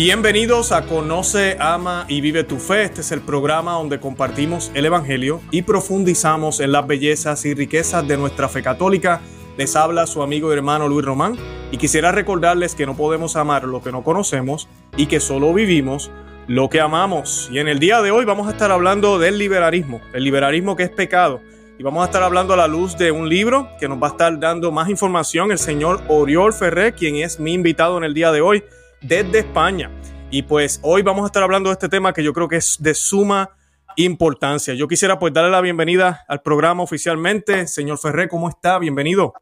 Bienvenidos a Conoce, Ama y Vive tu Fe. Este es el programa donde compartimos el Evangelio y profundizamos en las bellezas y riquezas de nuestra fe católica. Les habla su amigo y hermano Luis Román y quisiera recordarles que no podemos amar lo que no conocemos y que solo vivimos lo que amamos. Y en el día de hoy vamos a estar hablando del liberalismo, el liberalismo que es pecado. Y vamos a estar hablando a la luz de un libro que nos va a estar dando más información el señor Oriol Ferrer, quien es mi invitado en el día de hoy desde España. Y pues hoy vamos a estar hablando de este tema que yo creo que es de suma importancia. Yo quisiera pues darle la bienvenida al programa oficialmente. Señor Ferré, ¿cómo está? Bienvenido.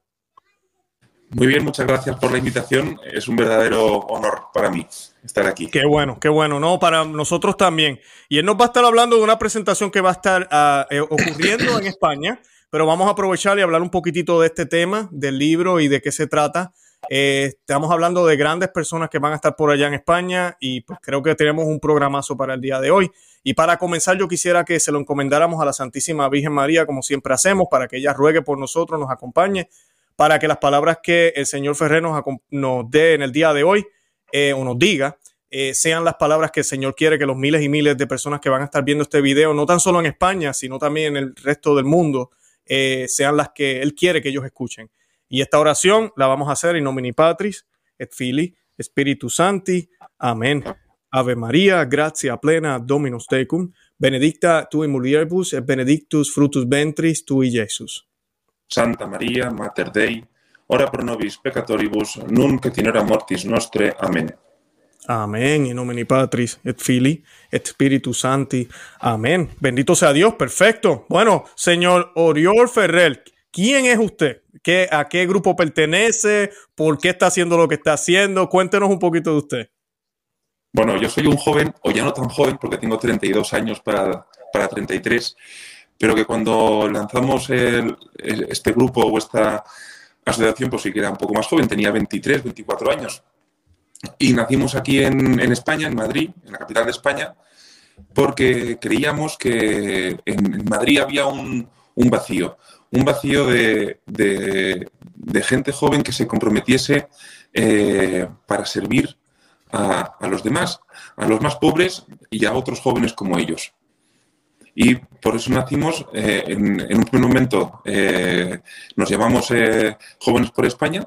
Muy bien, muchas gracias por la invitación. Es un verdadero honor para mí estar aquí. Qué bueno, qué bueno. No, para nosotros también. Y él nos va a estar hablando de una presentación que va a estar ah, eh, ocurriendo en España, pero vamos a aprovechar y hablar un poquitito de este tema, del libro y de qué se trata. Eh, estamos hablando de grandes personas que van a estar por allá en España y pues creo que tenemos un programazo para el día de hoy. Y para comenzar yo quisiera que se lo encomendáramos a la Santísima Virgen María como siempre hacemos, para que ella ruegue por nosotros, nos acompañe, para que las palabras que el Señor Ferrer nos, dé en el día de hoy eh, o nos diga, eh, sean las palabras que el Señor quiere que los miles y miles de personas que van a estar viendo este video, no tan solo en España, sino también en el resto del mundo, sean las que Él quiere que ellos escuchen. Y esta oración la vamos a hacer en nomini Patris, et Fili, Spiritus Santi. Amén. Ave María, gracia plena, Dominus tecum, benedicta tu in mulieribus et benedictus fructus ventris tui, Jesus. Santa María, Mater Dei, ora pro nobis peccatoribus, nunc et in hora mortis nostre. Amén. Amén. In nomine Patris, et Fili, et Spiritus Santi. Amén. Bendito sea Dios. Perfecto. Bueno, señor Oriol Ferrer, ¿quién es usted? ¿Qué, ¿A qué grupo pertenece? ¿Por qué está haciendo lo que está haciendo? Cuéntenos un poquito de usted. Bueno, yo soy un joven, o ya no tan joven, porque tengo 32 años para, para 33, pero que cuando lanzamos este grupo o esta asociación, pues sí que era un poco más joven, tenía 23, 24 años. Y nacimos aquí en, en España, en Madrid, en la capital de España, porque creíamos que en Madrid había un, un vacío, un vacío de, gente joven que se comprometiese eh, para servir a, los demás, a los más pobres y a otros jóvenes como ellos. Y por eso nacimos eh, en, un primer momento, eh, nos llamamos Jóvenes por España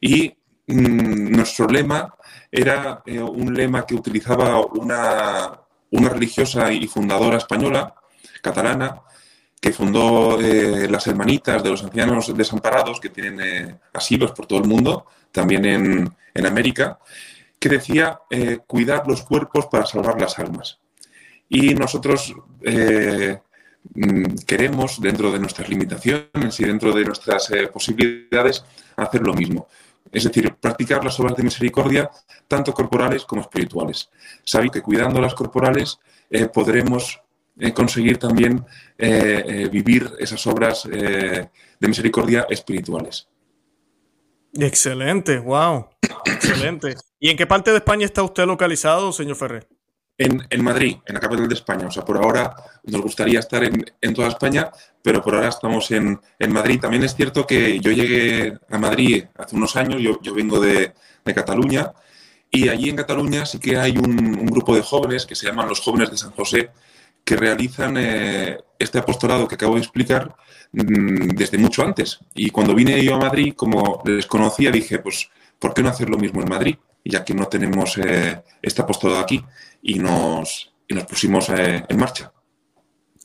y mm, nuestro lema era un lema que utilizaba una, una religiosa y fundadora española, catalana, que fundó eh, las Hermanitas de los Ancianos Desamparados, que tienen eh, asilos por todo el mundo, también en, América, que decía eh, cuidar los cuerpos para salvar las almas. Y nosotros mm, queremos, dentro de nuestras limitaciones y dentro de nuestras posibilidades, hacer lo mismo. Es decir, practicar las obras de misericordia, tanto corporales como espirituales. Sabe que cuidando las corporales podremos conseguir también eh, eh, vivir esas obras eh, de misericordia espirituales. Excelente, wow, excelente. ¿Y en qué parte de España está usted localizado, señor Ferrer? En, Madrid, en la capital de España. O sea, por ahora nos gustaría estar en, toda España, pero por ahora estamos en, Madrid. También es cierto que yo llegué a Madrid hace unos años, yo, vengo de, Cataluña, y allí en Cataluña sí que hay un, un, grupo de jóvenes que se llaman los jóvenes de San José, que realizan eh, este apostolado que acabo de explicar mm, desde mucho antes. Y cuando vine yo a Madrid, como les conocía, dije, pues, ¿por qué no hacer lo mismo en Madrid? Ya que no tenemos eh, este apostolado aquí y nos, y nos pusimos eh, en marcha.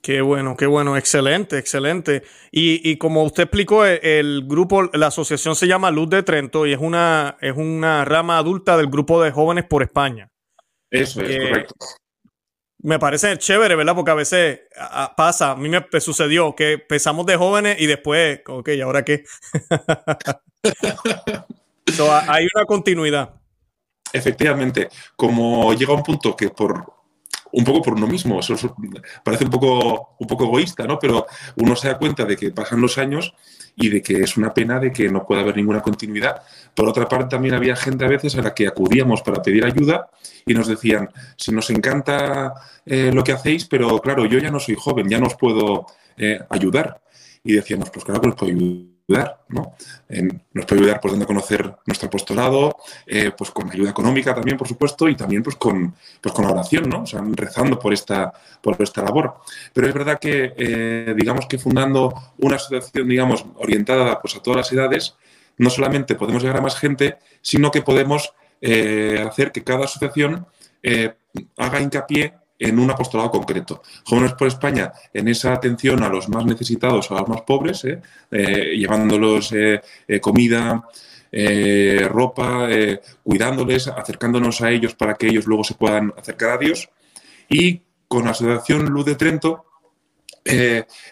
Qué bueno, qué bueno, excelente, excelente. Y, y, como usted explicó, el grupo, la asociación se llama Luz de Trento y es una, es una rama adulta del grupo de jóvenes por España. Eso es, correcto me parece chévere, ¿verdad? Porque a veces pasa, a mí me sucedió que empezamos de jóvenes y después, ok, ¿y ahora qué? hay una continuidad. Efectivamente, como llega un punto que por un poco por uno mismo, eso parece un poco, un poco egoísta, ¿no? Pero uno se da cuenta de que pasan los años y de que es una pena de que no pueda haber ninguna continuidad. Por otra parte, también había gente a veces a la que acudíamos para pedir ayuda y nos decían, si nos encanta eh, lo que hacéis, pero claro, yo ya no soy joven, ya no os puedo eh, ayudar. Y decíamos, pues claro que os puedo ayudar, ¿no? nos puede ayudar pues dando a conocer nuestro apostolado, eh, pues con ayuda económica también, por supuesto, y también pues con, pues con oración, ¿no? O sea, rezando por esta, por esta labor. Pero es verdad que, eh, digamos que fundando una asociación, digamos, orientada pues a todas las edades, no solamente podemos llegar a más gente, sino que podemos eh, hacer que cada asociación haga hincapié en un apostolado concreto. Jóvenes por España en esa atención a los más necesitados, a los más pobres, ¿eh? Eh, llevándolos eh, comida, ropa, cuidándoles, acercándonos a ellos para que ellos luego se puedan acercar a Dios. Y con la Asociación Luz de Trento,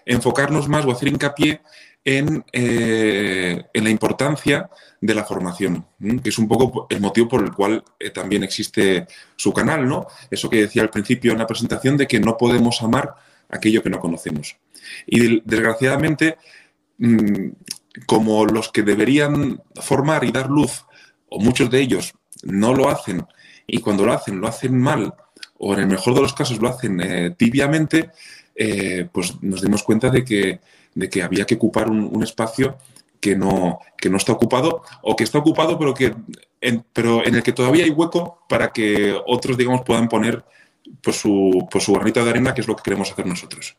enfocarnos más o hacer hincapié en, en la importancia de la formación, que es un poco el motivo por el cual eh, también existe su canal, ¿no? Eso que decía al principio en la presentación de que no podemos amar aquello que no conocemos. Y desgraciadamente, mm, como los que deberían formar y dar luz, o muchos de ellos no lo hacen, y cuando lo hacen, lo hacen mal, o en el mejor de los casos lo hacen eh, tibiamente, eh, pues nos dimos cuenta de que, de que había que ocupar un espacio que no, que no está ocupado o que está ocupado pero, que, en, pero en el que todavía hay hueco para que otros, digamos, puedan poner pues, su, pues, su de arena, que es lo que queremos hacer nosotros.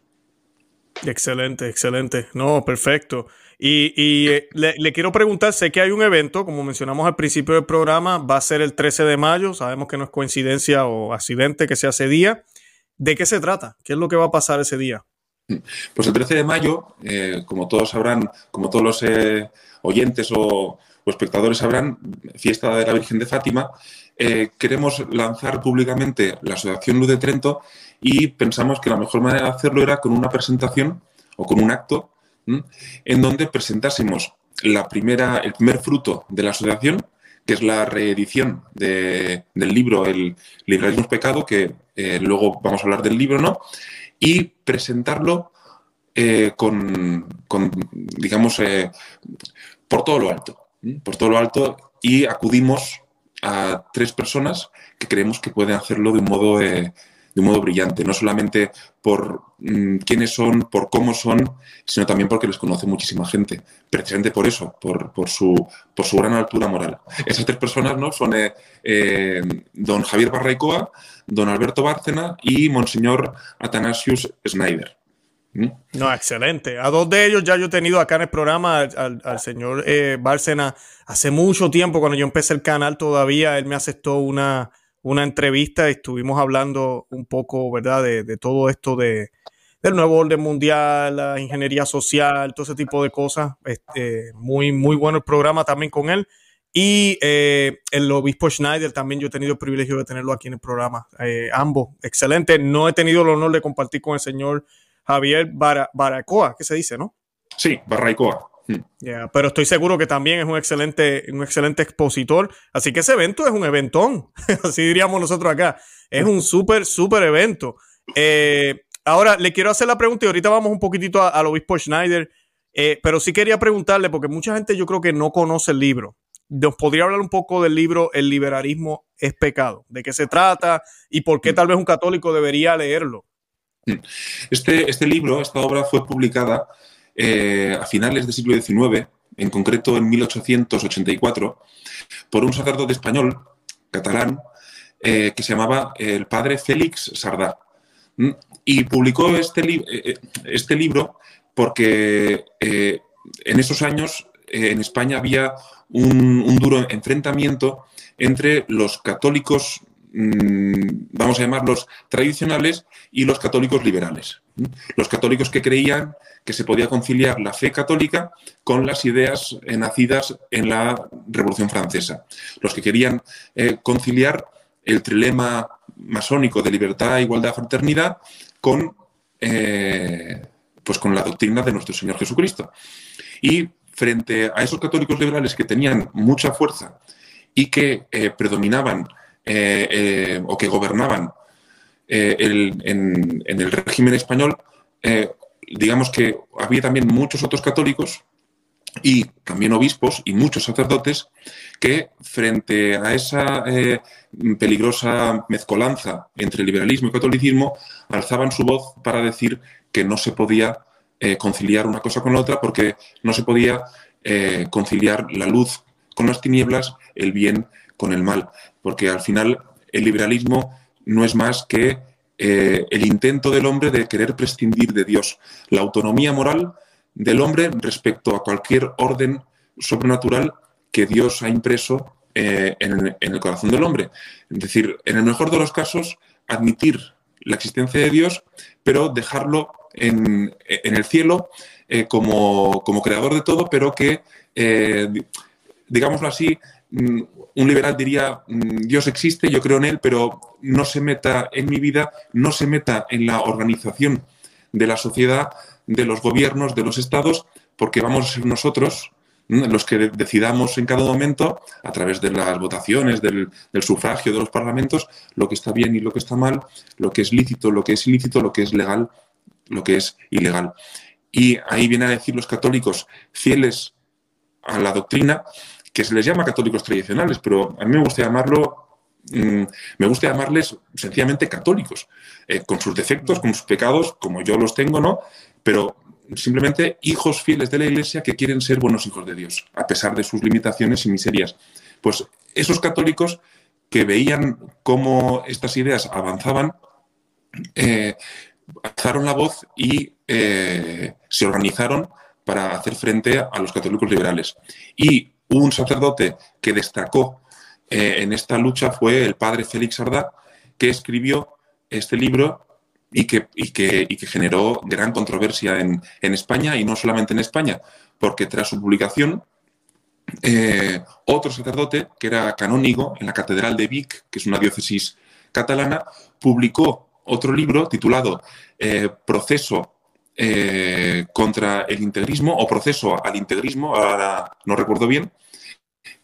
Excelente, excelente. No, perfecto. Y, y eh, le, le, quiero preguntar, sé que hay un evento, como mencionamos al principio del programa, va a ser el 13 de mayo, sabemos que no es coincidencia o accidente que sea ese día. ¿De qué se trata? ¿Qué es lo que va a pasar ese día? Pues el 13 de mayo, eh, como todos sabrán, como todos los eh, oyentes o, espectadores sabrán, fiesta de la Virgen de Fátima, eh, queremos lanzar públicamente la Asociación Luz de Trento y pensamos que la mejor manera de hacerlo era con una presentación o con un acto en donde presentásemos la primera, el primer fruto de la asociación, que es la reedición del libro El liberalismo pecado, que luego vamos a hablar del libro, ¿no? Y presentarlo eh, con, digamos, eh, por todo lo alto, por todo lo alto y acudimos a tres personas que creemos que pueden hacerlo de un modo, eh, de un modo brillante, no solamente por mm, quiénes son, por cómo son, sino también porque les conoce muchísima gente, precisamente por eso, por, por, su, por su gran altura moral. Esas tres personas ¿no? son don Javier Barraicoa, don Alberto Bárcena y Monseñor Atanasius Schneider. ¿Mm? No, excelente. A dos de ellos ya yo he tenido acá en el programa al, señor eh, Bárcena hace mucho tiempo, cuando yo empecé el canal todavía, él me aceptó una, una entrevista estuvimos hablando un poco, ¿verdad?, de, todo esto de, del nuevo orden mundial, la ingeniería social, todo ese tipo de cosas. Este, muy, muy bueno el programa también con él. Y eh, el obispo Schneider también yo he tenido el privilegio de tenerlo aquí en el programa. Eh, ambos, excelente. No he tenido el honor de compartir con el señor Javier Baracoa, que se dice, ¿no? Sí, Barraicoa. Hmm. pero estoy seguro que también es un excelente, un excelente expositor. Así que ese evento es un eventón, así diríamos nosotros acá. Es un súper, súper evento. Eh, ahora le quiero hacer la pregunta y ahorita vamos un poquitito al obispo Schneider, pero sí quería preguntarle, porque mucha gente yo creo que no conoce el libro. ¿Nos podría hablar un poco del libro El liberalismo es pecado? ¿De qué se trata y por qué tal vez un católico debería leerlo? Este, este libro, esta obra fue publicada eh, a finales del siglo XIX, en concreto en 1884, por un sacerdote español, catalán, eh, que se llamaba el padre Félix Sardá. Mm, y publicó este, eh, este libro porque en esos años en España había un, duro enfrentamiento entre los católicos, mm, vamos a llamarlos tradicionales, y los católicos liberales. Los católicos que creían que se podía conciliar la fe católica con las ideas nacidas en la Revolución Francesa. Los que querían eh, conciliar el trilema masónico de libertad, igualdad, fraternidad con, eh, pues con la doctrina de nuestro Señor Jesucristo. Y frente a esos católicos liberales que tenían mucha fuerza y que eh, predominaban o que gobernaban en, el régimen español, digamos que había también muchos otros católicos y también obispos y muchos sacerdotes que frente a esa peligrosa mezcolanza entre liberalismo y catolicismo alzaban su voz para decir que no se podía eh, conciliar una cosa con la otra porque no se podía eh, conciliar la luz con las tinieblas, el bien con el mal, porque al final el liberalismo no es más que el intento del hombre de querer prescindir de Dios, la autonomía moral del hombre respecto a cualquier orden sobrenatural que Dios ha impreso en, el corazón del hombre. Es decir, en el mejor de los casos, admitir la existencia de Dios, pero dejarlo en, el cielo eh, como, creador de todo, pero que, eh, digámoslo así, un liberal diría, mm, Dios existe, yo creo en él, pero no se meta en mi vida, no se meta en la organización de la sociedad, de los gobiernos, de los estados, porque vamos a ser nosotros los que decidamos en cada momento, a través de las votaciones, del, sufragio de los parlamentos, lo que está bien y lo que está mal, lo que es lícito, lo que es ilícito, lo que es legal, lo que es ilegal. Y ahí vienen a decir los católicos fieles a la doctrina, que se les llama católicos tradicionales, pero a mí me gusta llamarlo, mm, me gusta llamarles sencillamente católicos, eh, con sus defectos, con sus pecados, como yo los tengo, ¿no? Pero simplemente hijos fieles de la Iglesia que quieren ser buenos hijos de Dios, a pesar de sus limitaciones y miserias. Pues esos católicos que veían cómo estas ideas avanzaban, eh, alzaron la voz y eh, se organizaron para hacer frente a los católicos liberales. Y un sacerdote que destacó eh, en esta lucha fue el padre Félix Sardá, que escribió este libro y que generó gran controversia en, España y no solamente en España, porque tras su publicación, eh, otro sacerdote, que era canónigo en la Catedral de Vic, que es una diócesis catalana, publicó otro libro titulado eh, Proceso eh, contra el integrismo o Proceso al integrismo, ahora no recuerdo bien,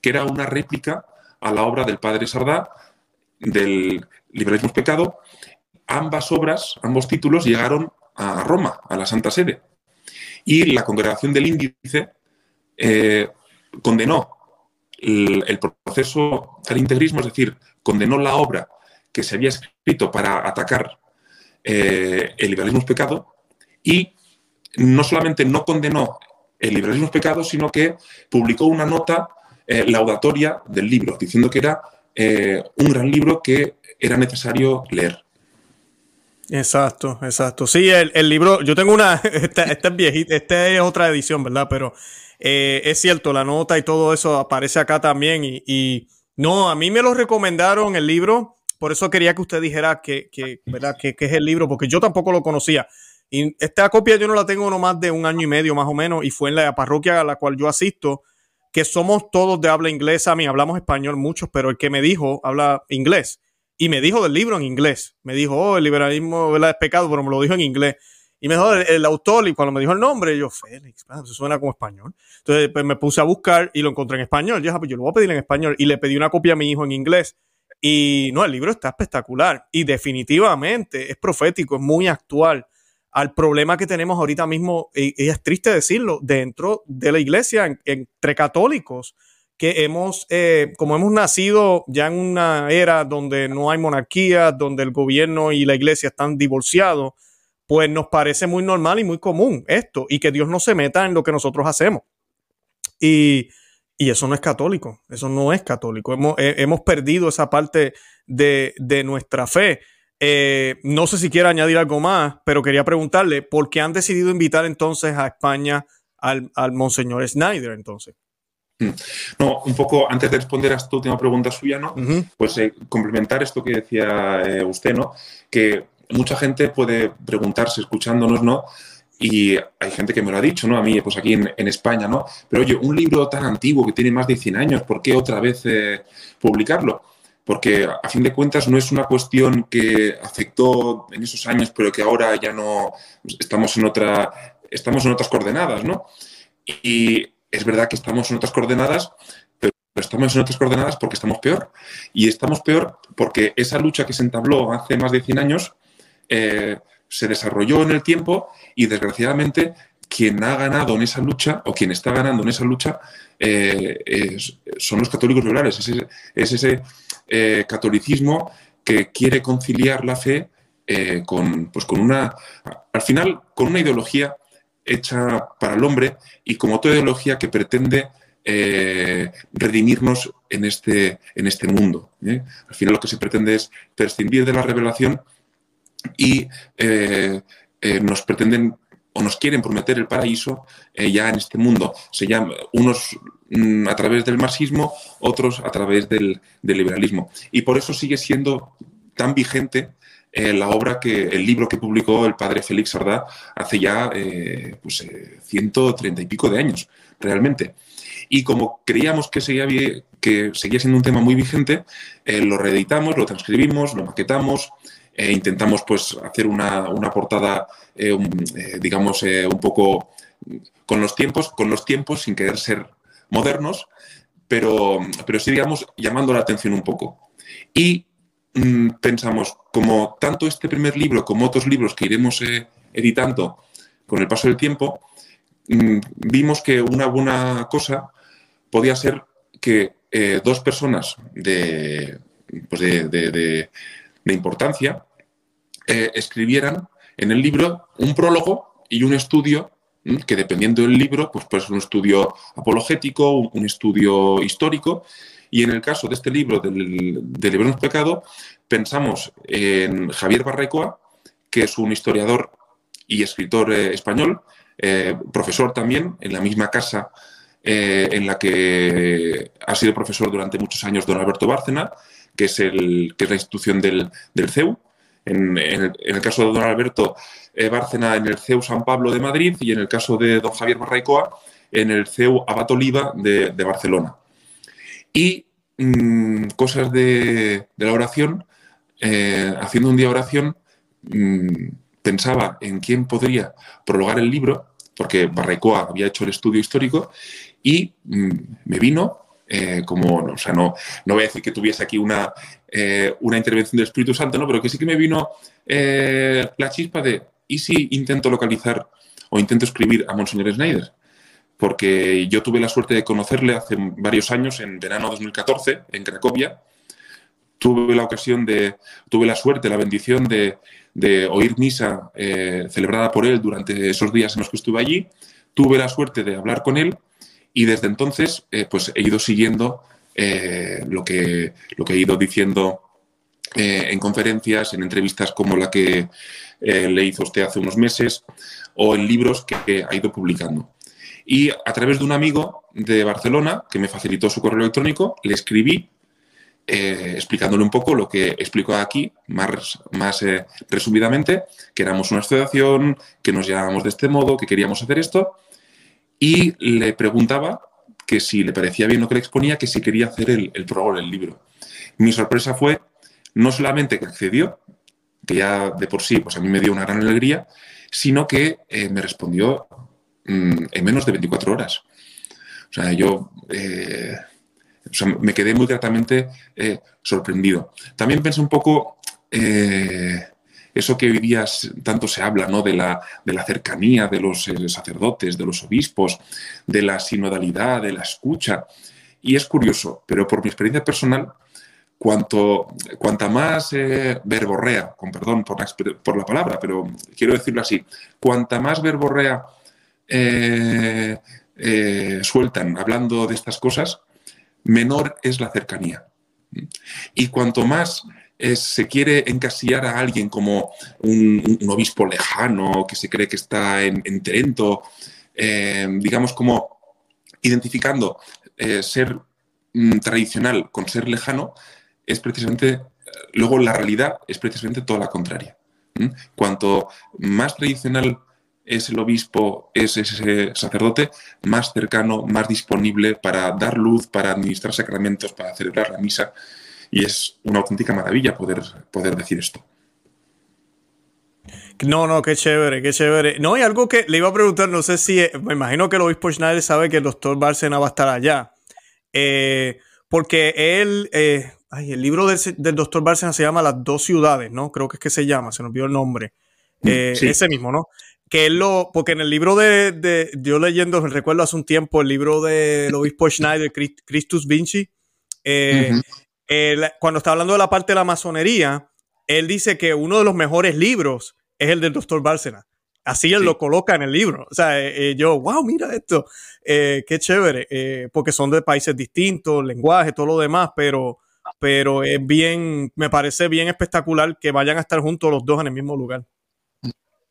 que era una réplica a la obra del padre Sardá del liberalismo pecado ambas obras, ambos títulos llegaron a Roma, a la Santa Sede. Y la congregación del índice eh, condenó el, proceso al integrismo, es decir, condenó la obra que se había escrito para atacar eh, el liberalismo pecado y no solamente no condenó el liberalismo pecado, sino que publicó una nota eh, laudatoria del libro, diciendo que era un gran libro que era necesario leer. Exacto, exacto. Sí, el, libro, yo tengo una, esta, es viejita, esta es otra edición, ¿verdad? Pero eh, es cierto, la nota y todo eso aparece acá también. Y, no, a mí me lo recomendaron el libro, por eso quería que usted dijera que, que ¿verdad? Que, es el libro, porque yo tampoco lo conocía. Esta copia yo no la tengo no más de un año y medio más o menos, y fue en la parroquia a la cual yo asisto, que somos todos de habla inglesa, a mí hablamos español muchos, pero el que me dijo habla inglés y me dijo del libro en inglés. Me dijo, oh, el liberalismo es pecado, pero me lo dijo en inglés. Y me dijo el, autor, y cuando me dijo el nombre, yo, Félix, eso suena como español. Entonces pues, me puse a buscar y lo encontré en español. Yo, ah, pues, yo lo voy a pedir en español. Y le pedí una copia a mi hijo en inglés. Y no, el libro está espectacular. Y definitivamente es profético, es muy actual al problema que tenemos ahorita mismo. Y, es triste decirlo, dentro de la iglesia, entre católicos que hemos, eh, como hemos nacido ya en una era donde no hay monarquía, donde el gobierno y la iglesia están divorciados, pues nos parece muy normal y muy común esto, y que Dios no se meta en lo que nosotros hacemos. Y, eso no es católico, eso no es católico. Hemos, hemos perdido esa parte de, nuestra fe. Eh, no sé si quiere añadir algo más, pero quería preguntarle, ¿por qué han decidido invitar entonces a España al, al Monseñor Snyder entonces? Mm. No, un poco antes de responder a esta última pregunta suya, ¿no? Pues eh, complementar esto que decía eh, usted, ¿no? Que mucha gente puede preguntarse escuchándonos, ¿no? Y hay gente que me lo ha dicho, ¿no? A mí, pues aquí en, España, ¿no? Pero oye, un libro tan antiguo que tiene más de 100 años, ¿por qué otra vez eh, publicarlo? Porque a fin de cuentas no es una cuestión que afectó en esos años, pero que ahora ya no estamos en otra, estamos en otras coordenadas, ¿no? Y es verdad que estamos en otras coordenadas, pero estamos en otras coordenadas porque estamos peor. Y estamos peor porque esa lucha que se entabló hace más de 100 años eh, se desarrolló en el tiempo y desgraciadamente quien ha ganado en esa lucha o quien está ganando en esa lucha eh, son los católicos liberales. Es ese, eh, catolicismo que quiere conciliar la fe con, pues con una, al final, con una ideología hecha para el hombre y como toda ideología que pretende eh, redimirnos en este, en este mundo. ¿eh? Al final lo que se pretende es prescindir de la revelación y eh, nos pretenden o nos quieren prometer el paraíso ya en este mundo. Se llama unos a través del marxismo, otros a través del, liberalismo. Y por eso sigue siendo tan vigente eh, la obra que, el libro que publicó el padre Félix Sardá hace ya eh, pues, 130 eh, y pico de años, realmente. Y como creíamos que seguía, que seguía siendo un tema muy vigente, lo reeditamos, lo transcribimos, lo maquetamos, intentamos pues, hacer una, una portada, digamos, un poco con los tiempos, con los tiempos, sin querer ser modernos, pero, pero sí, digamos, llamando la atención un poco. Y Mm, pensamos, como tanto este primer libro como otros libros que iremos eh, editando con el paso del tiempo, mm, vimos que una buena cosa podía ser que eh, dos personas de, pues de, importancia eh, escribieran en el libro un prólogo y un estudio que dependiendo del libro, pues puede ser un estudio apologético, un estudio histórico, y en el caso de este libro del, del Libro Pecado, pensamos en Javier Barrecoa, que es un historiador y escritor eh, español, eh, profesor también en la misma casa eh, en la que ha sido profesor durante muchos años don Alberto Bárcena, que es, el, que es la institución del, CEU. En, el, caso de don Alberto Bárcena, en el CEU San Pablo de Madrid, y en el caso de don Javier Barrecoa, en el CEU Abad Oliva de Barcelona. Y mm, cosas de, la oración, eh, haciendo un día oración, mm, pensaba en quién podría prologar el libro, porque Barrecoa había hecho el estudio histórico, y mm, me vino, eh, como, o sea, no, no voy a decir que tuviese aquí una, eh, una intervención del Espíritu Santo, ¿no? pero que sí que me vino la chispa de, ¿y si intento localizar o intento escribir a Monseñor Schneider? porque yo tuve la suerte de conocerle hace varios años, en verano 2014, en Cracovia. Tuve la ocasión de, tuve la suerte, la bendición de, oír misa eh, celebrada por él durante esos días en los que estuve allí. Tuve la suerte de hablar con él y desde entonces eh, pues he ido siguiendo eh, lo, que, lo que he ido diciendo en conferencias, en entrevistas como la que le hizo usted hace unos meses o en libros que ha ido publicando. Y a través de un amigo de Barcelona que me facilitó su correo electrónico, le escribí eh, explicándole un poco lo que explico aquí, más, más eh, resumidamente, que éramos una asociación, que nos llamábamos de este modo, que queríamos hacer esto, y le preguntaba que si le parecía bien lo que le exponía, que si quería hacer el, el del libro. Mi sorpresa fue no solamente que accedió, que ya de por sí pues a mí me dio una gran alegría, sino que eh, me respondió Mm, en menos de 24 horas. O sea, yo eh, me quedé muy gratamente eh, sorprendido. También pensé un poco eso que hoy día tanto se habla, ¿no? De la, de la cercanía de los sacerdotes, de los obispos, de la sinodalidad, de la escucha. Y es curioso, pero por mi experiencia personal, cuanto, cuanta más verborrea, con perdón por la, palabra, pero quiero decirlo así, cuanta más verborrea eh, eh, sueltan hablando de estas cosas, menor es la cercanía. Y cuanto más eh, se quiere encasillar a alguien como un, obispo lejano que se cree que está en, Trento, digamos como identificando ser mm, tradicional con ser lejano, es precisamente, luego la realidad es precisamente toda la contraria. Cuanto más tradicional es el obispo, es ese sacerdote más cercano, más disponible para dar luz, para administrar sacramentos, para celebrar la misa. Y es una auténtica maravilla poder, poder decir esto. No, no, qué chévere, qué chévere. No, hay algo que le iba a preguntar, no sé si, me imagino que el obispo Schneider sabe que el doctor Bárcena va a estar allá. Eh, porque él, eh, ay, el libro del, doctor Bárcena se llama Las dos ciudades, ¿no? Creo que es que se llama, se nos vio el nombre. Mm, eh, ese mismo, ¿no? que él lo, porque en el libro de, de, yo leyendo, recuerdo hace un tiempo, el libro del obispo Schneider, Christus Vinci, eh, cuando está hablando de la parte de la masonería, él dice que uno de los mejores libros es el del doctor Bárcena, Así él lo coloca en el libro. O sea, eh, eh, yo, wow, mira esto, eh, qué chévere, porque son de países distintos, lenguaje, todo lo demás, pero, pero es bien, me parece bien espectacular que vayan a estar juntos los dos en el mismo lugar.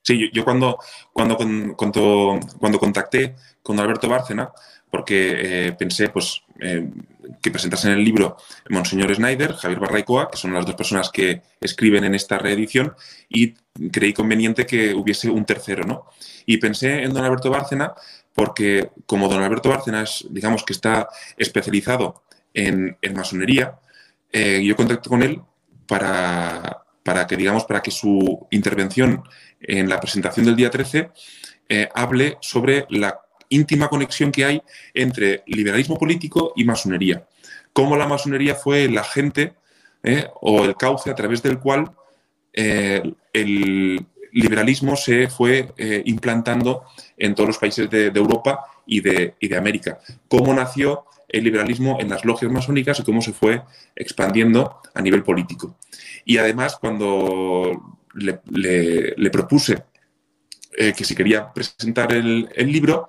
Sí, yo, cuando, cuando, cuando, cuando, contacté con Alberto Bárcena, porque pensé pues, que presentasen el libro Monseñor Snyder, Javier Barraicoa, que son las dos personas que escriben en esta reedición, y creí conveniente que hubiese un tercero, ¿no? Y pensé en don Alberto Bárcena porque como don Alberto Bárcena es, digamos que está especializado en, masonería, eh, yo contacté con él para, para, que, digamos, para que su intervención en la presentación del día 13 eh, hable sobre la íntima conexión que hay entre liberalismo político y masonería. Cómo la masonería fue el agente eh, o el cauce a través del cual eh, el liberalismo se fue eh, implantando en todos los países de, Europa y de, de, América. Cómo nació el liberalismo en las logias masónicas y cómo se fue expandiendo a nivel político. Y además, cuando le, propuse que si quería presentar el, libro,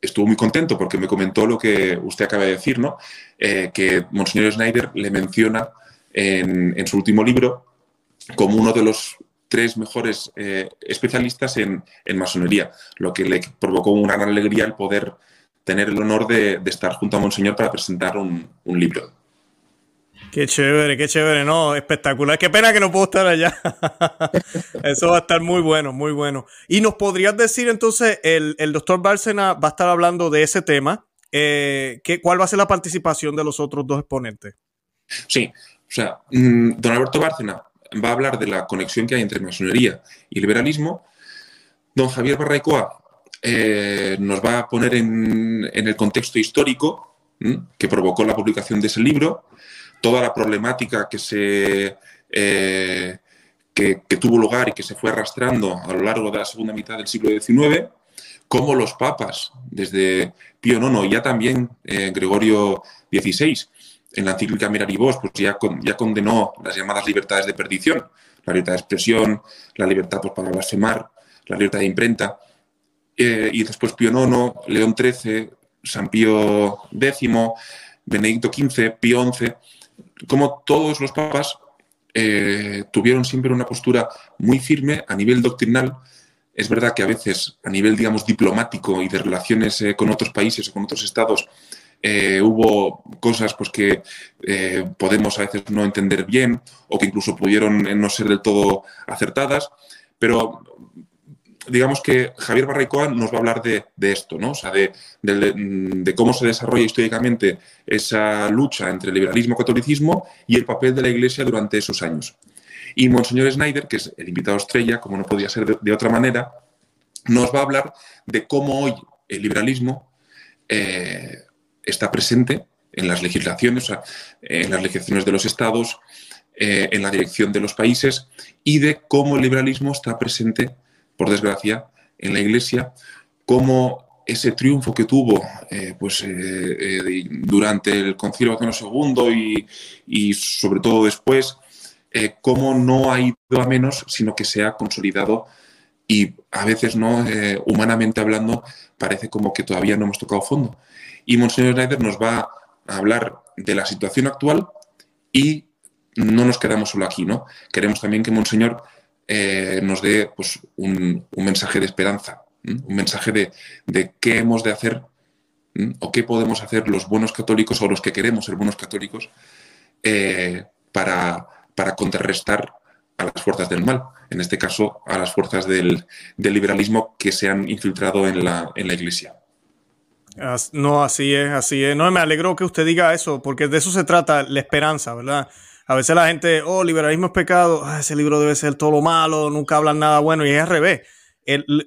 estuvo muy contento porque me comentó lo que usted acaba de decir, ¿no? que Monseñor Schneider le menciona en, en, su último libro como uno de los tres mejores eh, especialistas en, masonería, lo que le provocó una gran alegría el poder tener el honor de, estar junto a Monseñor para presentar un, libro. Qué chévere, qué chévere, no, espectacular. Qué pena que no puedo estar allá. Eso va a estar muy bueno, muy bueno. Y nos podrías decir entonces, el, doctor Bárcena va a estar hablando de ese tema. Eh, ¿Cuál va a ser la participación de los otros dos exponentes? Sí, o sea, mm, don Alberto Bárcena va a hablar de la conexión que hay entre masonería y liberalismo. Don Javier Barraicoa eh, nos va a poner en, el contexto histórico que provocó la publicación de ese libro, toda la problemática que se eh, que, tuvo lugar y que se fue arrastrando a lo largo de la segunda mitad del siglo XIX, cómo los papas, desde Pío IX y ya también eh, Gregorio XVI, en la encíclica Miraribos, pues ya, ya condenó las llamadas libertades de perdición, la libertad de expresión, la libertad pues, para blasfemar, la libertad de imprenta. Eh, y después Pío IX, León XIII, San Pío X, Benedicto XV, Pío XI, como todos los papas eh, tuvieron siempre una postura muy firme a nivel doctrinal. Es verdad que a veces a nivel, digamos, diplomático y de relaciones eh, con otros países o con otros estados, eh, hubo cosas pues, que podemos a veces no entender bien o que incluso pudieron no ser del todo acertadas, pero digamos que Javier Barraicoa nos va a hablar de, esto, ¿no? O sea, de, de, cómo se desarrolla históricamente esa lucha entre liberalismo y catolicismo y el papel de la Iglesia durante esos años. Y Monseñor Snyder, que es el invitado estrella, como no podía ser de, otra manera, nos va a hablar de cómo hoy el liberalismo eh, está presente en las legislaciones, en las legislaciones de los estados, eh, en la dirección de los países y de cómo el liberalismo está presente, por desgracia, en la Iglesia, cómo ese triunfo que tuvo eh, pues, eh, durante el Concilio Vaticano II y, sobre todo después, cómo no ha ido a menos, sino que se ha consolidado y a veces no humanamente hablando parece como que todavía no hemos tocado fondo. Y Monseñor Schneider nos va a hablar de la situación actual y no nos quedamos solo aquí, ¿no? Queremos también que Monseñor eh, nos dé pues, un, mensaje de esperanza, un mensaje de, qué hemos de hacer o qué podemos hacer los buenos católicos o los que queremos ser buenos católicos eh, para, para, contrarrestar a las fuerzas del mal, en este caso a las fuerzas del, liberalismo que se han infiltrado en la, en la Iglesia. No, así es, así es. No, me alegro que usted diga eso, porque de eso se trata la esperanza, ¿verdad? A veces la gente, oh, liberalismo es pecado, ah, ese libro debe ser todo lo malo, nunca hablan nada bueno, y es al revés.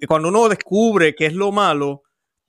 cuando uno descubre qué es lo malo,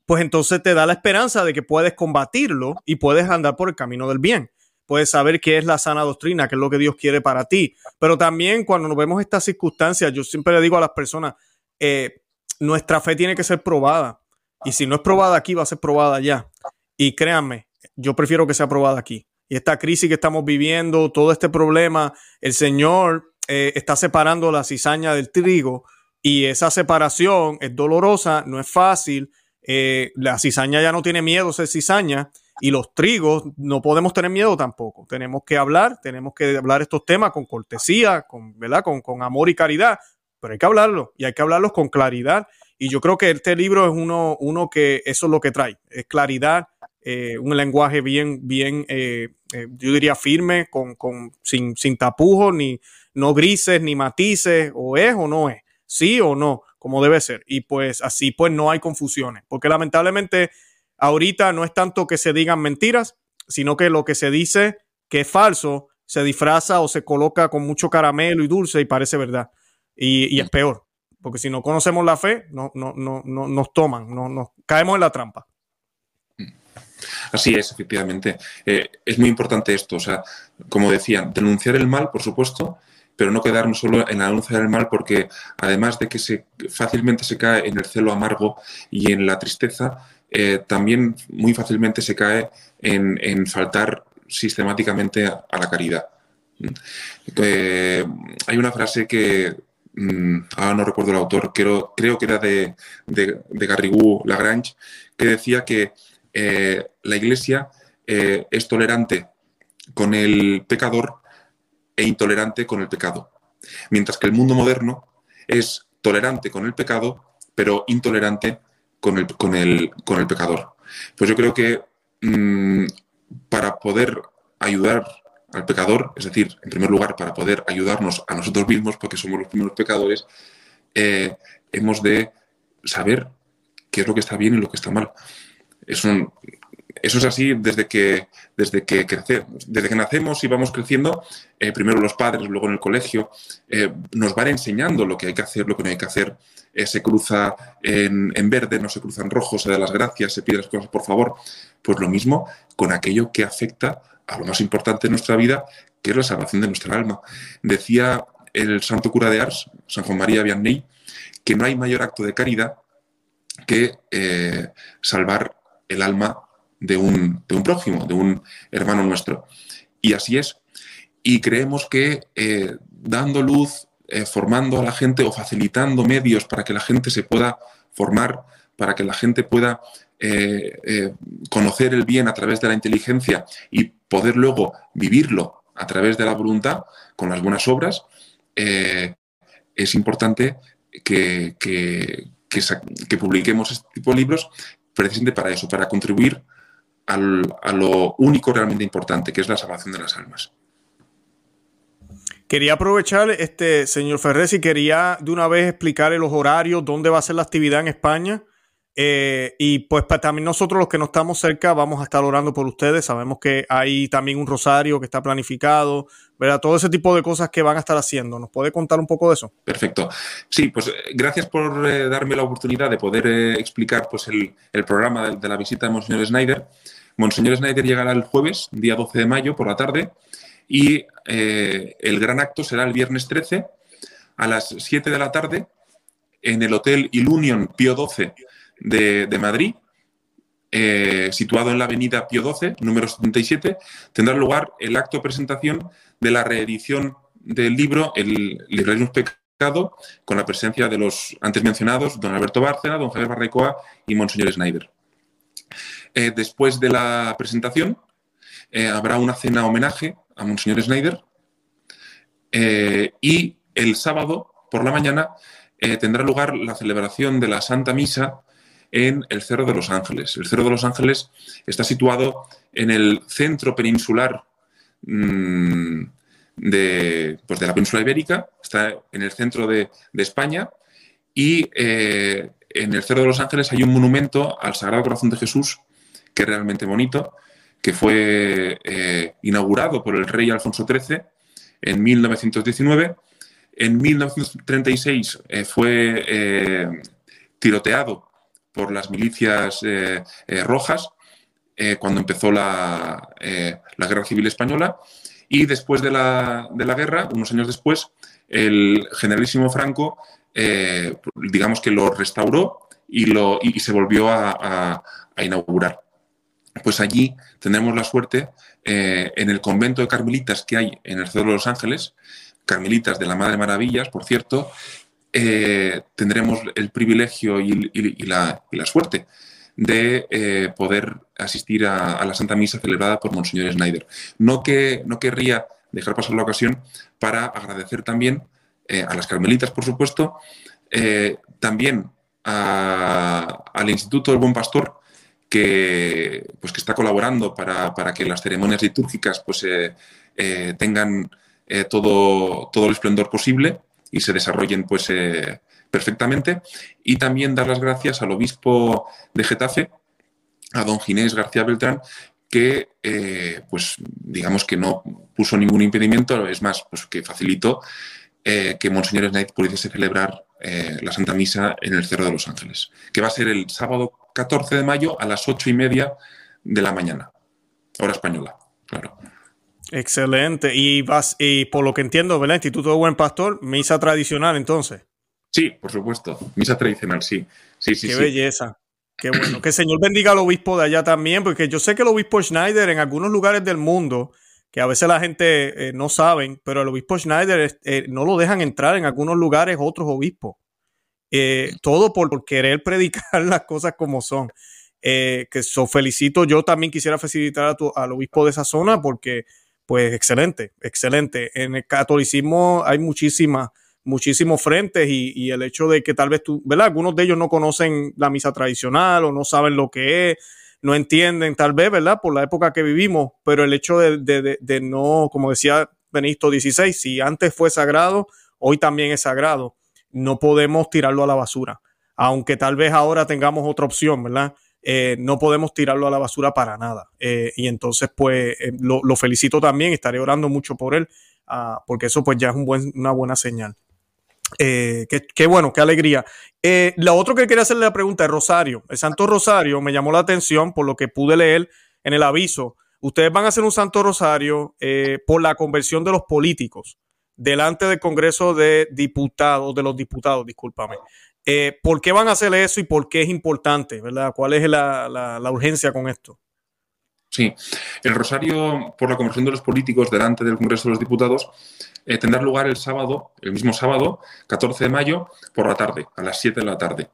pues entonces te da la esperanza de que puedes combatirlo y puedes andar por el camino del bien. Puedes saber qué es la sana doctrina, qué es lo que Dios quiere para ti. Pero también cuando nos vemos estas circunstancias, yo siempre le digo a las personas, eh, nuestra fe tiene que ser probada. Y si no es probada aquí, va a ser probada allá. Y créanme, yo prefiero que sea probada aquí. Y esta crisis que estamos viviendo, todo este problema, el Señor eh, está separando la cizaña del trigo Y esa separación es dolorosa, no es fácil. Eh, la cizaña ya no tiene miedo ser cizaña y los trigos no podemos tener miedo tampoco. Tenemos que hablar, tenemos que hablar estos temas con cortesía, con, ¿verdad? Con, con amor y caridad, pero hay que hablarlo y hay que hablarlos con claridad. Y yo creo que este libro es uno, uno que eso es lo que trae, es claridad, eh, un lenguaje bien, bien, eh, yo diría firme, con, con, sin, sin tapujos, ni no grises, ni matices, o es o no es sí o no, como debe ser. Y pues así pues no hay confusiones, porque lamentablemente ahorita no es tanto que se digan mentiras, sino que lo que se dice que es falso se disfraza o se coloca con mucho caramelo y dulce y parece verdad. Y, es peor, porque si no conocemos la fe, no, no, no, no nos toman, no, nos caemos en la trampa. Así es, efectivamente. Eh, es muy importante esto, o sea, como decían, denunciar el mal, por supuesto, pero no quedarnos solo en la denuncia del mal, porque además de que se, fácilmente se cae en el celo amargo y en la tristeza, eh, también muy fácilmente se cae en, faltar sistemáticamente a, la caridad. Eh, hay una frase que mm, ahora no recuerdo el autor, creo, creo que era de, de, Garrigou Lagrange, que decía que eh, la Iglesia es tolerante con el pecador e intolerante con el pecado. Mientras que el mundo moderno es tolerante con el pecado, pero intolerante con el, con el, con el pecador. Pues yo creo que mm, para poder ayudar al pecador, es decir, en primer lugar, para poder ayudarnos a nosotros mismos, porque somos los primeros pecadores, eh, hemos de saber qué es lo que está bien y lo que está mal. Eso es así desde que, desde que crecemos, desde que nacemos y vamos creciendo, eh, primero los padres, luego en el colegio, eh, nos van enseñando lo que hay que hacer, lo que no hay que hacer. Eh, se cruza en, verde, no se cruza en rojo, se da las gracias, se pide las cosas por favor. Pues lo mismo con aquello que afecta a lo más importante de nuestra vida, que es la salvación de nuestra alma. Decía el santo cura de Ars, San Juan María Vianney, que no hay mayor acto de caridad que salvar el alma de un, prójimo, de un hermano nuestro. Y así es. Y creemos que eh, dando luz, eh, formando a la gente o facilitando medios para que la gente se pueda formar, para que la gente pueda eh, conocer el bien a través de la inteligencia y poder luego vivirlo a través de la voluntad, con las buenas obras, es importante que, que, que, publiquemos este tipo de libros precisamente para eso, para contribuir a lo único realmente importante, que es la salvación de las almas. Quería aprovechar, este señor Ferrer, si quería de una vez explicarle los horarios, dónde va a ser la actividad en España. Eh, y pues para también nosotros los que no estamos cerca vamos a estar orando por ustedes. Sabemos que hay también un rosario que está planificado, ¿verdad? Todo ese tipo de cosas que van a estar haciendo. ¿Nos puede contar un poco de eso? Perfecto. Sí, pues eh, gracias por eh, darme la oportunidad de poder explicar pues, el, programa de, de, la visita de Monseñor Snyder. Monseñor Snyder llegará el jueves, día 12 de mayo, por la tarde, y eh, el gran acto será el viernes 13 a las 7 de la tarde en el Hotel Ilunion Pío 12 de, Madrid, eh, situado en la avenida Pío 12, número 77, tendrá lugar el acto de presentación de la reedición del libro El liberalismo pecado, con la presencia de los antes mencionados, don Alberto Bárcena, don Javier Barrecoa y Monseñor Snyder. Eh, después de la presentación eh, habrá una cena homenaje a Monseñor eh, y el sábado por la mañana tendrá lugar la celebración de la Santa Misa en el Cerro de los Ángeles. El Cerro de los Ángeles está situado en el centro peninsular mm, de, pues de, la península ibérica, está en el centro de, de España y en el Cerro de los Ángeles hay un monumento al Sagrado Corazón de Jesús que es realmente bonito, que fue eh, inaugurado por el rey Alfonso XIII en 1919. En 1936 eh, fue eh, tiroteado por las milicias rojas cuando empezó la, Guerra Civil Española. Y después de la, guerra, unos años después, el generalísimo Franco, digamos que lo restauró y, lo, y se volvió a inaugurar. Pues allí tendremos la suerte eh, en el convento de carmelitas que hay en el Cerro de los Ángeles, carmelitas de la Madre Maravillas, por cierto, eh, tendremos el privilegio y, la, suerte de eh, poder asistir a, la Santa Misa celebrada por Monseñor Snyder. No, que, no querría dejar pasar la ocasión para agradecer también eh, a las carmelitas, por supuesto, también al Instituto del Buen Pastor, que, pues, que está colaborando para, que las ceremonias litúrgicas pues, tengan todo, todo el esplendor posible y se desarrollen pues, eh, perfectamente. Y también dar las gracias al obispo de Getafe, a don Ginés García Beltrán, que, eh, pues, digamos que no puso ningún impedimento, es más, pues que facilitó eh, que Monseñor Knight pudiese celebrar la Santa Misa en el Cerro de los Ángeles, que va a ser el sábado 14 de mayo a las ocho y media de la mañana, hora española, claro. Excelente. Y vas, y por lo que entiendo, ¿verdad? Instituto de Buen Pastor, misa tradicional entonces. Sí, por supuesto. Misa tradicional, sí. Sí, sí, Qué belleza. Qué bueno. Que el Señor bendiga al obispo de allá también, porque yo sé que el obispo Schneider en algunos lugares del mundo, que a veces la gente eh, no saben, pero el obispo Schneider eh, no lo dejan entrar en algunos lugares otros obispos. Eh, todo por, querer predicar las cosas como son. que so felicito, yo también quisiera felicitar al obispo de esa zona porque pues excelente, excelente. En el catolicismo hay muchísimas, muchísimos frentes y, el hecho de que tal vez tú, ¿verdad? Algunos de ellos no conocen la misa tradicional o no saben lo que es, no entienden tal vez, ¿verdad? Por la época que vivimos, pero el hecho de, no, como decía Benito XVI, si antes fue sagrado, hoy también es sagrado. No podemos tirarlo a la basura, aunque tal vez ahora tengamos otra opción, ¿verdad? Eh, no podemos tirarlo a la basura para nada. Eh, y entonces, pues, eh, lo, felicito también, estaré orando mucho por él, ah, porque eso pues ya es un buen, una buena señal. qué, bueno, qué alegría. lo otro que quería hacerle la pregunta es Rosario. El Santo Rosario me llamó la atención por lo que pude leer en el aviso. Ustedes van a hacer un Santo Rosario por la conversión de los políticos delante del Congreso de Diputados, de los diputados, discúlpame. Eh, ¿Por qué van a hacer eso y por qué es importante? ¿verdad? ¿Cuál es la, urgencia con esto? Sí, el rosario por la conversión de los políticos delante del Congreso de los Diputados eh, tendrá lugar el sábado, el mismo sábado, 14 de mayo, por la tarde, a las 7 de la tarde.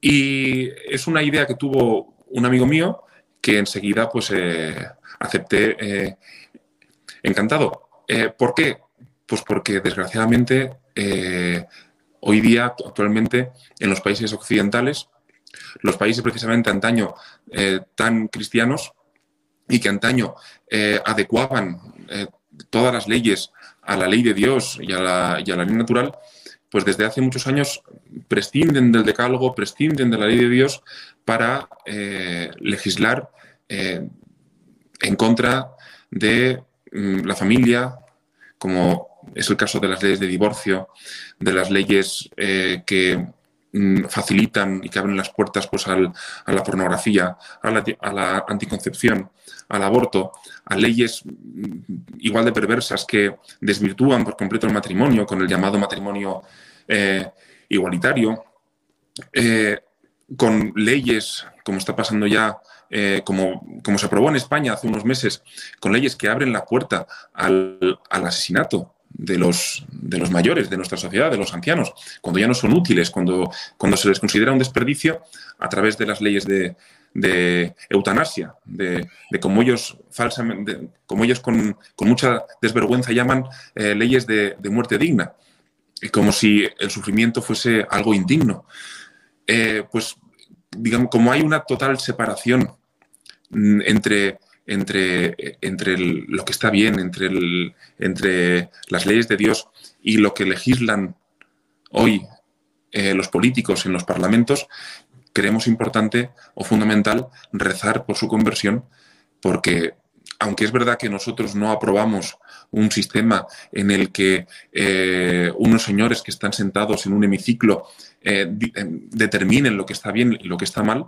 Y es una idea que tuvo un amigo mío que enseguida pues eh, acepté encantado. ¿Por qué? Pues porque desgraciadamente Hoy día, actualmente, en los países occidentales, los países precisamente antaño eh, tan cristianos y que antaño eh, adecuaban eh, todas las leyes a la ley de Dios y a, la, ley natural, pues desde hace muchos años prescinden del decálogo, prescinden de la ley de Dios para legislar en contra de mm, la familia como es el caso de las leyes de divorcio, de las leyes eh, que mm, facilitan y que abren las puertas pues, a la pornografía, a la, anticoncepción, al aborto, a leyes mm, igual de perversas que desvirtúan por completo el matrimonio con el llamado matrimonio eh, igualitario, eh, con leyes, como está pasando ya, como, como, se aprobó en España hace unos meses, con leyes que abren la puerta al, al asesinato, de los, de los mayores de nuestra sociedad, de los ancianos, cuando ya no son útiles, cuando, cuando se les considera un desperdicio a través de las leyes de, eutanasia, de, de, como ellos falsamente, como ellos con, mucha desvergüenza llaman eh, leyes de, muerte digna, como si el sufrimiento fuese algo indigno. Eh, pues, digamos, como hay una total separación mm, entre entre, lo que está bien, entre, entre las leyes de Dios y lo que legislan hoy eh, los políticos en los parlamentos, creemos importante o fundamental rezar por su conversión, porque aunque es verdad que nosotros no aprobamos un sistema en el que eh, unos señores que están sentados en un hemiciclo eh, determinen lo que está bien y lo que está mal,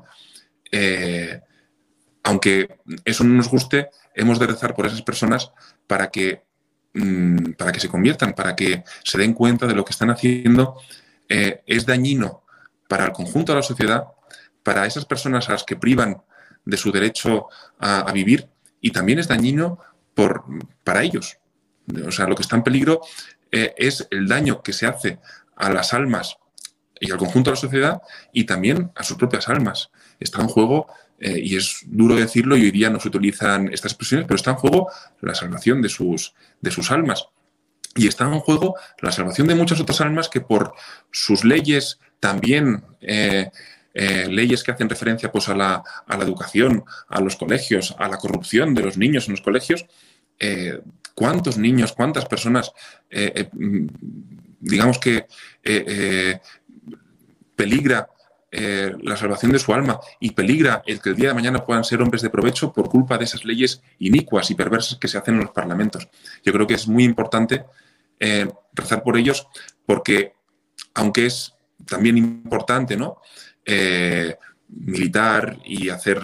aunque eso no nos guste, hemos de rezar por esas personas para que, mm, para que se conviertan, para que se den cuenta de lo que están haciendo. Eh, es dañino para el conjunto de la sociedad, para esas personas a las que privan de su derecho a, vivir y también es dañino por, para ellos. O sea, lo que está en peligro eh, es el daño que se hace a las almas y al conjunto de la sociedad y también a sus propias almas. Está en juego, eh, y es duro decirlo, y hoy día no se utilizan estas expresiones, pero está en juego la salvación de sus, de sus almas. Y está en juego la salvación de muchas otras almas que por sus leyes también, eh, eh, leyes que hacen referencia pues, a, la, a, la, educación, a los colegios, a la corrupción de los niños en los colegios, ¿cuántos niños, cuántas personas, mm, digamos que peligra eh, la salvación de su alma y peligra el que el día de mañana puedan ser hombres de provecho por culpa de esas leyes inicuas y perversas que se hacen en los parlamentos. Yo creo que es muy importante eh, rezar por ellos porque, aunque es también importante, ¿no? Eh, militar y hacer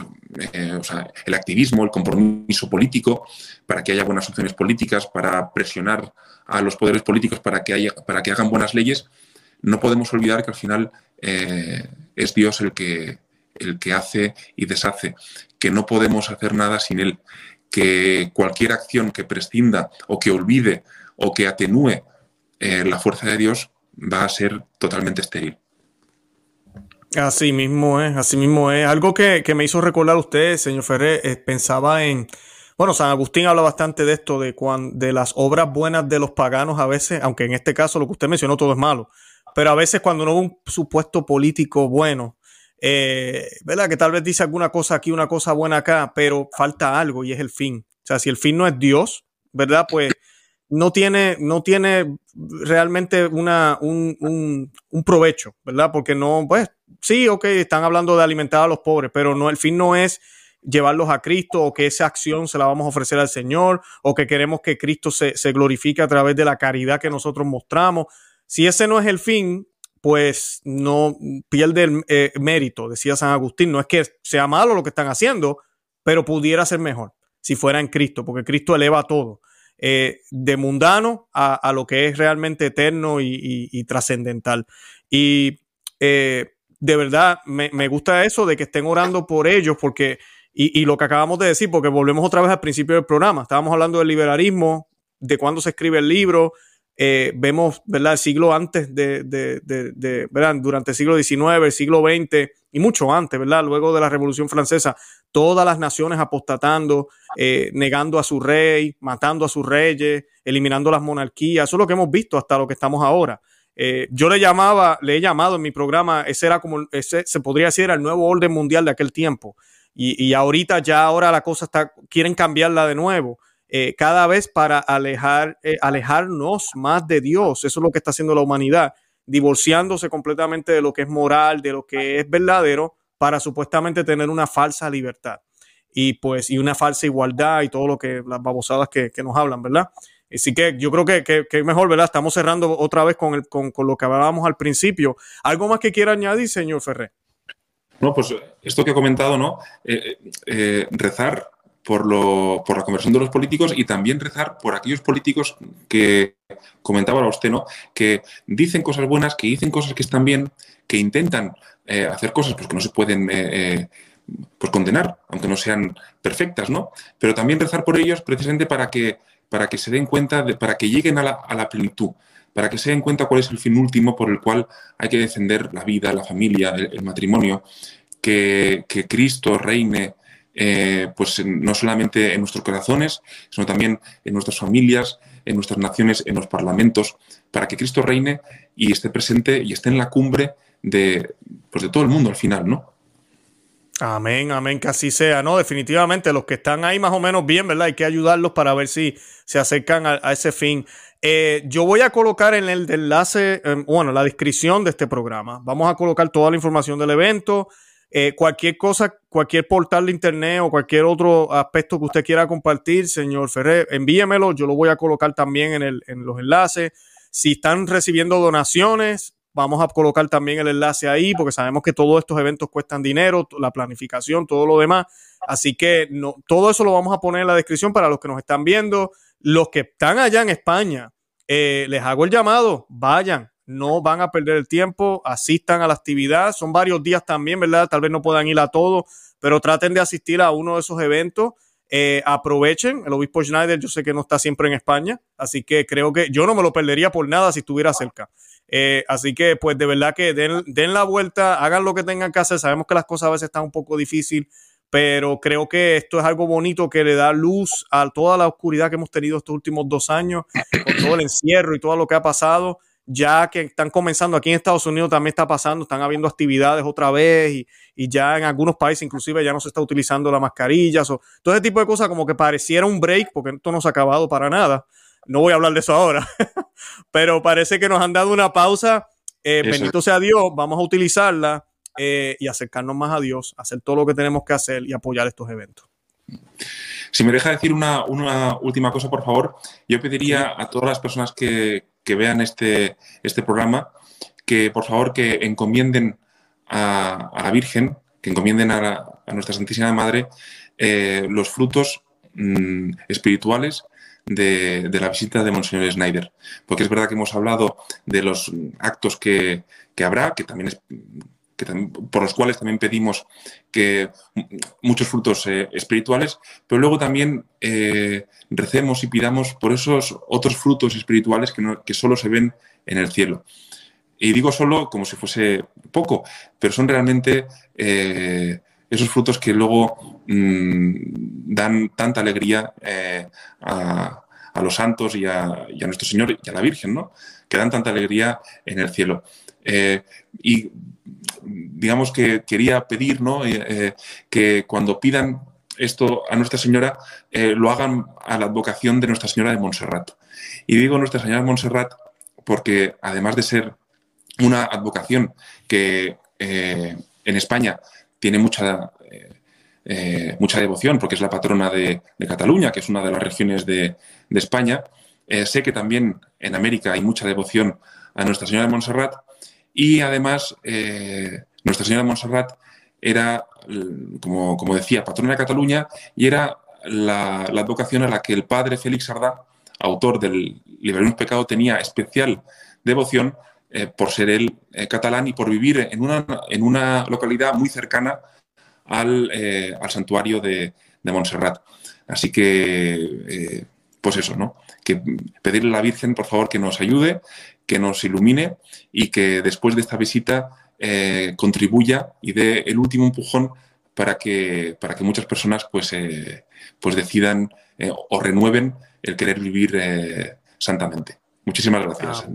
el activismo, el compromiso político para que haya buenas opciones políticas, para presionar a los poderes políticos para que, haya, para que hagan buenas leyes, no podemos olvidar que al final eh, es Dios el que, el que hace y deshace, que no podemos hacer nada sin Él, que cualquier acción que prescinda o que olvide o que atenúe eh, la fuerza de Dios va a ser totalmente estéril. Así mismo es, así mismo es. Algo que, me hizo recordar usted, señor Ferrer, eh, pensaba en, bueno, San Agustín habla bastante de esto, de, de las obras buenas de los paganos a veces, aunque en este caso lo que usted mencionó todo es malo, pero a veces cuando no hubo un supuesto político bueno, eh, ¿verdad? Que tal vez dice alguna cosa aquí, una cosa buena acá, pero falta algo y es el fin. O sea, si el fin no es Dios, ¿verdad? Pues no tiene, no tiene realmente una, un, un, provecho, ¿verdad? Porque no, pues sí, ok, están hablando de alimentar a los pobres, pero no, el fin no es llevarlos a Cristo o que esa acción se la vamos a ofrecer al Señor o que queremos que Cristo se, se glorifique a través de la caridad que nosotros mostramos. Si ese no es el fin, pues no pierde el eh, mérito, decía San Agustín. No es que sea malo lo que están haciendo, pero pudiera ser mejor si fuera en Cristo, porque Cristo eleva todo, eh, de mundano a, lo que es realmente eterno y, trascendental. Y eh, de verdad me, gusta eso de que estén orando por ellos, porque, y, y, lo que acabamos de decir, porque volvemos otra vez al principio del programa, estábamos hablando del liberalismo, de cuándo se escribe el libro, eh, vemos, ¿verdad? El siglo antes de, de, de, ¿verdad? Durante el siglo XIX, el siglo XX y mucho antes, ¿verdad? Luego de la Revolución Francesa, todas las naciones apostatando, eh, negando a su rey, matando a sus reyes, eliminando las monarquías. Eso es lo que hemos visto hasta lo que estamos ahora. Eh, yo le llamaba, le he llamado en mi programa, ese era como, ese se podría decir el nuevo orden mundial de aquel tiempo. Y, y ahorita ya ahora la cosa está, quieren cambiarla de nuevo. Eh, cada vez para alejar, eh, alejarnos más de Dios. Eso es lo que está haciendo la humanidad, divorciándose completamente de lo que es moral, de lo que es verdadero, para supuestamente tener una falsa libertad. Y pues, y una falsa igualdad y todo lo que, las babosadas que, nos hablan, ¿verdad? Así que yo creo que, que, mejor, ¿verdad? Estamos cerrando otra vez con, el, con, lo que hablábamos al principio. ¿Algo más que quiera añadir, señor Ferrer? No, pues esto que he comentado, ¿no? Eh, rezar por, lo, por la conversión de los políticos y también rezar por aquellos políticos que comentaba usted, ¿no? Que dicen cosas buenas, que dicen cosas que están bien, que intentan eh, hacer cosas pues, que no se pueden eh, eh, pues, condenar, aunque no sean perfectas, ¿no? Pero también rezar por ellos precisamente para que, para que se den cuenta, de, para que lleguen a la, a la plenitud para que se den cuenta cuál es el fin último por el cual hay que defender la vida, la familia, el, matrimonio, que, que, Cristo reine eh, pues no solamente en nuestros corazones, sino también en nuestras familias, en nuestras naciones, en los parlamentos, para que Cristo reine y esté presente y esté en la cumbre de, pues de todo el mundo al final, ¿no? Amén, amén, que así sea, ¿no? Definitivamente, los que están ahí más o menos bien, ¿verdad? Hay que ayudarlos para ver si se acercan a, ese fin. Eh, yo voy a colocar en el enlace, eh, bueno, la descripción de este programa. Vamos a colocar toda la información del evento, eh, cualquier cosa, cualquier portal de internet o cualquier otro aspecto que usted quiera compartir, señor Ferrer, envíemelo. Yo lo voy a colocar también en, el, en los enlaces. Si están recibiendo donaciones, vamos a colocar también el enlace ahí porque sabemos que todos estos eventos cuestan dinero, la planificación, todo lo demás. Así que no, todo eso lo vamos a poner en la descripción para los que nos están viendo. Los que están allá en España, eh, les hago el llamado, vayan, no van a perder el tiempo, asistan a la actividad, son varios días también, ¿verdad? Tal vez no puedan ir a todo, pero traten de asistir a uno de esos eventos. Eh, aprovechen, el obispo Schneider yo sé que no está siempre en España, así que creo que yo no me lo perdería por nada si estuviera cerca. Eh, así que, pues de verdad que den, den, la vuelta, hagan lo que tengan que hacer. Sabemos que las cosas a veces están un poco difíciles, pero creo que esto es algo bonito que le da luz a toda la oscuridad que hemos tenido estos últimos dos años, con todo el encierro y todo lo que ha pasado. Ya que están comenzando aquí en Estados Unidos también está pasando, están habiendo actividades otra vez y, y ya en algunos países inclusive ya no se está utilizando la mascarilla. o todo ese tipo de cosas como que pareciera un break, porque esto no se ha acabado para nada no voy a hablar de eso ahora, pero parece que nos han dado una pausa. Eh, bendito sea Dios, vamos a utilizarla eh, y acercarnos más a Dios, hacer todo lo que tenemos que hacer y apoyar estos eventos. Si me deja decir una, última cosa, por favor, yo pediría a todas las personas que, vean este, este programa que por favor que encomienden a, la Virgen, que encomienden a, nuestra Santísima Madre eh, los frutos mm, espirituales de, la visita de Monseñor Snyder. Porque es verdad que hemos hablado de los actos que, habrá, que también es por los cuales también pedimos que muchos frutos eh, espirituales, pero luego también eh, recemos y pidamos por esos otros frutos espirituales que, que, solo se ven en el cielo. Y digo solo como si fuese poco, pero son realmente eh, esos frutos que luego mm, dan tanta alegría a, los santos y a, nuestro Señor y a la Virgen, ¿no? Que dan tanta alegría en el cielo. Eh, y digamos que quería pedir, ¿no? Eh, que cuando pidan esto a Nuestra Señora, lo hagan a la advocación de Nuestra Señora de Montserrat. Y digo Nuestra Señora de Montserrat porque además de ser una advocación que en España tiene mucha, eh, eh, mucha devoción porque es la patrona de, Cataluña, que es una de las regiones de, España. Eh, sé que también en América hay mucha devoción a Nuestra Señora de Montserrat y además Nuestra Señora de Montserrat era, como, como, decía, patrona de Cataluña y era la, advocación a la que el padre Félix Sardá, autor del Liberalismo Pecado, tenía especial devoción eh, por ser él eh, catalán y por vivir en una, en una localidad muy cercana al, eh, santuario de, Montserrat. Así que, pues eso, ¿no? Que pedirle a la Virgen, por favor, que nos ayude, que nos ilumine y que después de esta visita contribuya y dé el último empujón para que, para que muchas personas pues, pues decidan o renueven el querer vivir santamente. Muchísimas gracias.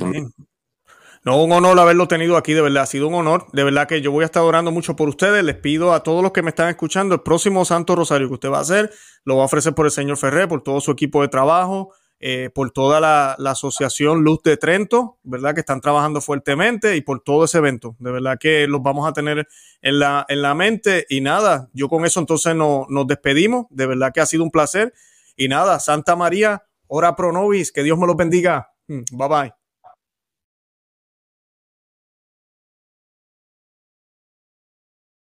No, un honor haberlo tenido aquí, de verdad, ha sido un honor. De verdad que yo voy a estar orando mucho por ustedes. Les pido a todos los que me están escuchando, el próximo Santo Rosario que usted va a hacer, lo va a ofrecer por el señor Ferrer, por todo su equipo de trabajo, eh, por toda la, asociación Luz de Trento, ¿verdad? Que están trabajando fuertemente y por todo ese evento. De verdad que los vamos a tener en la, en la mente. Y nada, yo con eso entonces nos despedimos. De verdad que ha sido un placer. Y nada, Santa María, ora pro nobis, que Dios me lo bendiga. Mm, bye bye.